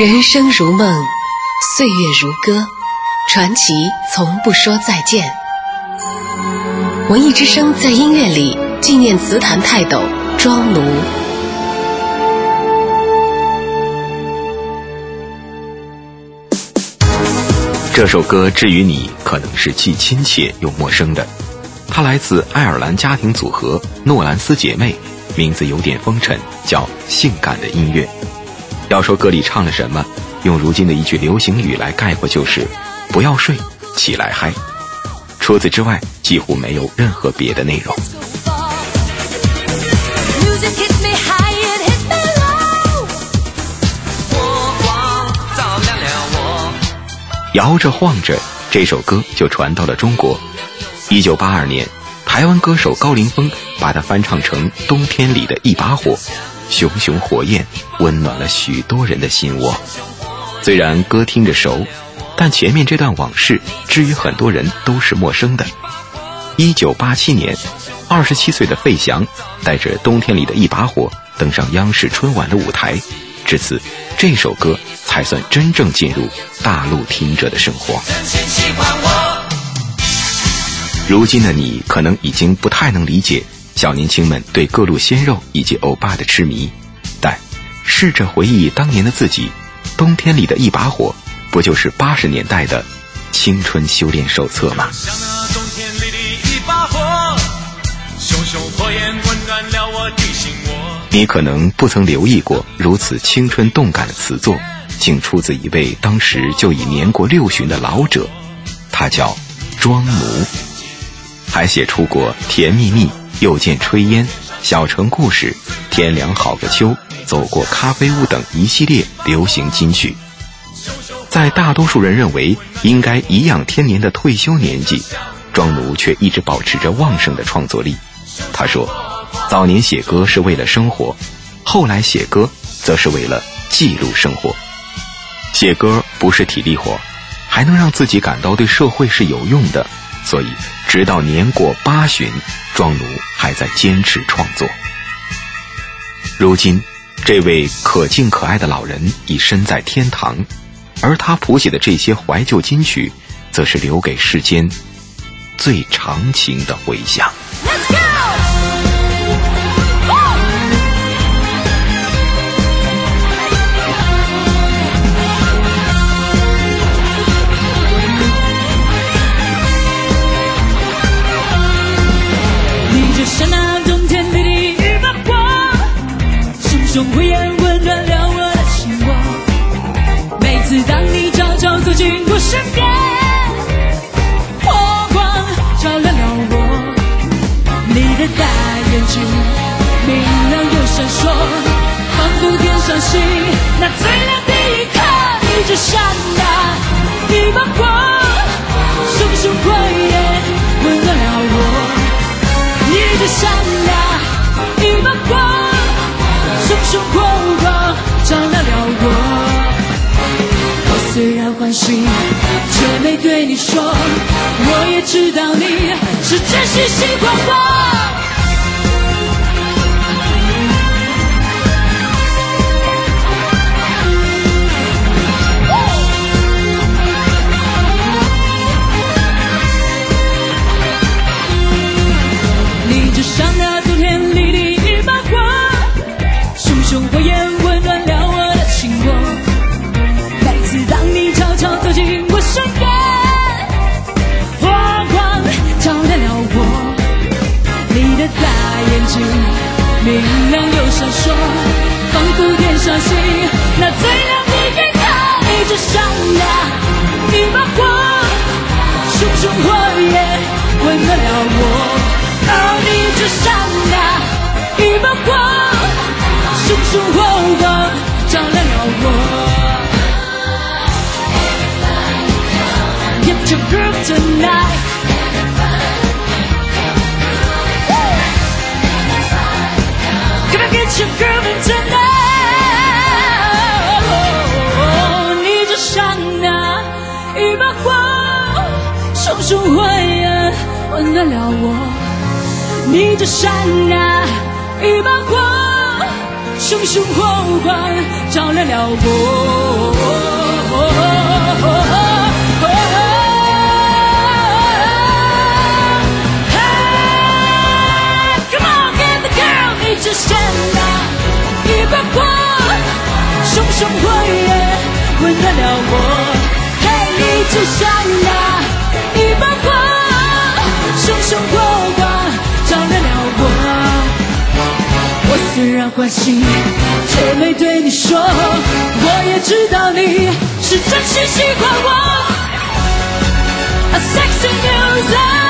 人生如梦，岁月如歌，传奇从不说再见。文艺之声在音乐里纪念词坛泰斗庄奴。这首歌至于你，可能是既亲切又陌生的。它来自爱尔兰家庭组合诺兰斯姐妹，名字有点风尘，叫《性感的音乐》。要说歌里唱了什么，用如今的一句流行语来概括就是“不要睡，起来嗨”。除此之外，几乎没有任何别的内容。摇着晃着，这首歌就传到了中国。一九八二年，台湾歌手高凌风把它翻唱成《冬天里的一把火》。熊熊火焰温暖了许多人的心窝。虽然歌听着熟，但前面这段往事，至于很多人都是陌生的。一九八七年，二十七岁的费翔带着《冬天里的一把火》登上央视春晚的舞台，至此，这首歌才算真正进入大陆听者的生活。如今的你，可能已经不太能理解。小年轻们对各路鲜肉以及欧巴的痴迷，但试着回忆当年的自己，冬天里的一把火，不就是八十年代的青春修炼手册吗？你可能不曾留意过，如此青春动感的词作，竟出自一位当时就已年过六旬的老者，他叫庄奴，还写出过《甜蜜蜜》。又见炊烟，小城故事，天凉好个秋，走过咖啡屋等一系列流行金曲，在大多数人认为应该颐养天年的退休年纪，庄奴却一直保持着旺盛的创作力。他说：“早年写歌是为了生活，后来写歌则是为了记录生活。写歌不是体力活，还能让自己感到对社会是有用的。”所以，直到年过八旬，庄奴还在坚持创作。如今，这位可敬可爱的老人已身在天堂，而他谱写的这些怀旧金曲，则是留给世间最长情的回响。说，仿佛天上星那最亮的一颗。一直闪啊，一把火，熊熊火焰温暖了我。一直闪啊，一把火。生活光照亮了我，我虽然欢喜，却没对你说，我也知道你是真心喜欢我。明亮又闪烁，仿佛天上星，那最亮的一颗，一直闪亮，一把火，熊熊火焰温暖了我。哦，一直闪亮，一把火，熊熊火光照亮了我。Get your groove tonight。你就像那一把火，熊熊火焰温暖了我。你就像那一把火，熊熊火光照亮了我。熊熊火焰温暖了我。嘿，你就像那一把火，熊熊火光照亮了我。我虽然欢喜，却没对你说，我也知道你是真心喜欢我。A sexy music。